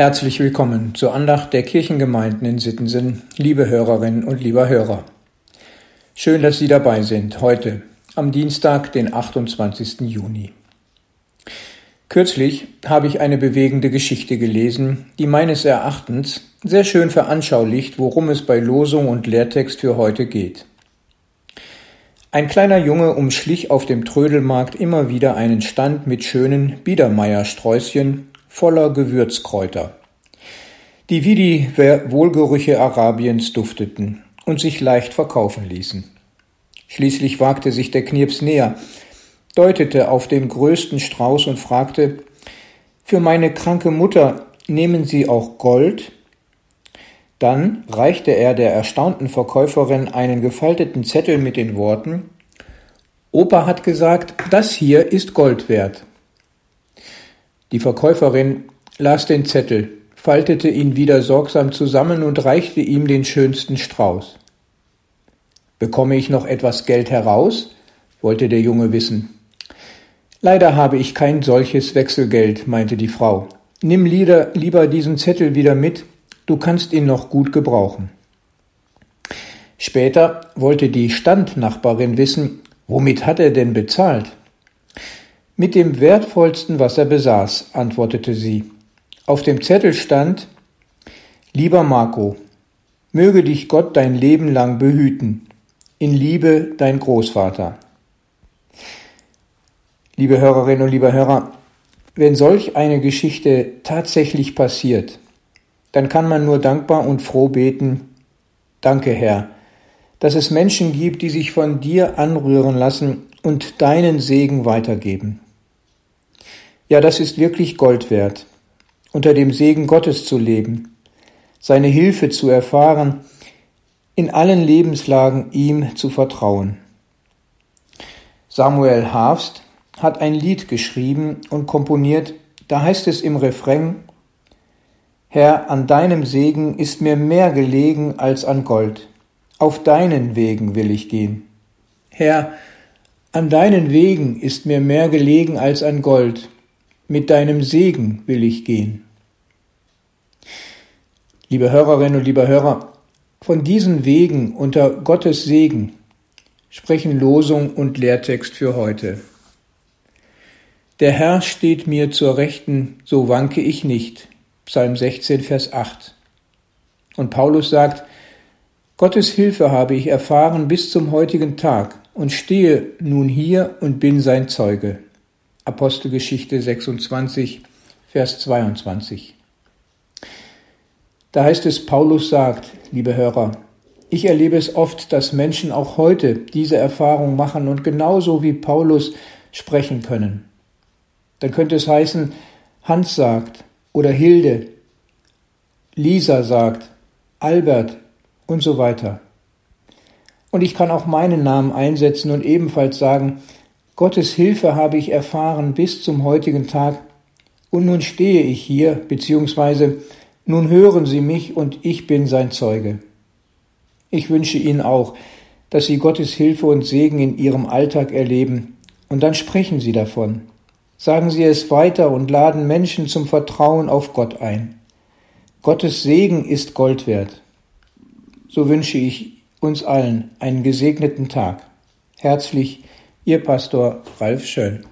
Herzlich willkommen zur Andacht der Kirchengemeinden in Sittensen, liebe Hörerinnen und lieber Hörer. Schön, dass Sie dabei sind, heute, am Dienstag, den 28. Juni. Kürzlich habe ich eine bewegende Geschichte gelesen, die meines Erachtens sehr schön veranschaulicht, worum es bei Losung und Lehrtext für heute geht. Ein kleiner Junge umschlich auf dem Trödelmarkt immer wieder einen Stand mit schönen Biedermeiersträußchen voller Gewürzkräuter, die wie die Wohlgerüche Arabiens dufteten und sich leicht verkaufen ließen. Schließlich wagte sich der Knirps näher, deutete auf den größten Strauß und fragte Für meine kranke Mutter nehmen Sie auch Gold? Dann reichte er der erstaunten Verkäuferin einen gefalteten Zettel mit den Worten Opa hat gesagt, das hier ist Gold wert. Die Verkäuferin las den Zettel, faltete ihn wieder sorgsam zusammen und reichte ihm den schönsten Strauß. Bekomme ich noch etwas Geld heraus? wollte der Junge wissen. Leider habe ich kein solches Wechselgeld, meinte die Frau. Nimm lieber, diesen Zettel wieder mit, du kannst ihn noch gut gebrauchen. Später wollte die Standnachbarin wissen, womit hat er denn bezahlt? Mit dem wertvollsten, was er besaß, antwortete sie. Auf dem Zettel stand Lieber Marco, möge dich Gott dein Leben lang behüten. In Liebe dein Großvater. Liebe Hörerinnen und liebe Hörer, wenn solch eine Geschichte tatsächlich passiert, dann kann man nur dankbar und froh beten, Danke Herr, dass es Menschen gibt, die sich von dir anrühren lassen und deinen Segen weitergeben. Ja, das ist wirklich Gold wert, unter dem Segen Gottes zu leben, seine Hilfe zu erfahren, in allen Lebenslagen ihm zu vertrauen. Samuel Harfst hat ein Lied geschrieben und komponiert, da heißt es im Refrain, Herr, an deinem Segen ist mir mehr gelegen als an Gold, auf deinen Wegen will ich gehen. Herr, an deinen Wegen ist mir mehr gelegen als an Gold, mit deinem Segen will ich gehen. Liebe Hörerinnen und liebe Hörer, von diesen Wegen unter Gottes Segen sprechen Losung und Lehrtext für heute. Der Herr steht mir zur Rechten, so wanke ich nicht. Psalm 16, Vers 8. Und Paulus sagt, Gottes Hilfe habe ich erfahren bis zum heutigen Tag und stehe nun hier und bin sein Zeuge. Apostelgeschichte 26, Vers 22. Da heißt es, Paulus sagt, liebe Hörer, ich erlebe es oft, dass Menschen auch heute diese Erfahrung machen und genauso wie Paulus sprechen können. Dann könnte es heißen, Hans sagt oder Hilde, Lisa sagt, Albert und so weiter. Und ich kann auch meinen Namen einsetzen und ebenfalls sagen, Gottes Hilfe habe ich erfahren bis zum heutigen Tag, und nun stehe ich hier, beziehungsweise nun hören Sie mich und ich bin sein Zeuge. Ich wünsche Ihnen auch, dass Sie Gottes Hilfe und Segen in Ihrem Alltag erleben, und dann sprechen Sie davon. Sagen Sie es weiter und laden Menschen zum Vertrauen auf Gott ein. Gottes Segen ist Gold wert. So wünsche ich uns allen einen gesegneten Tag. Herzlich Ihr Pastor Ralf Schöll.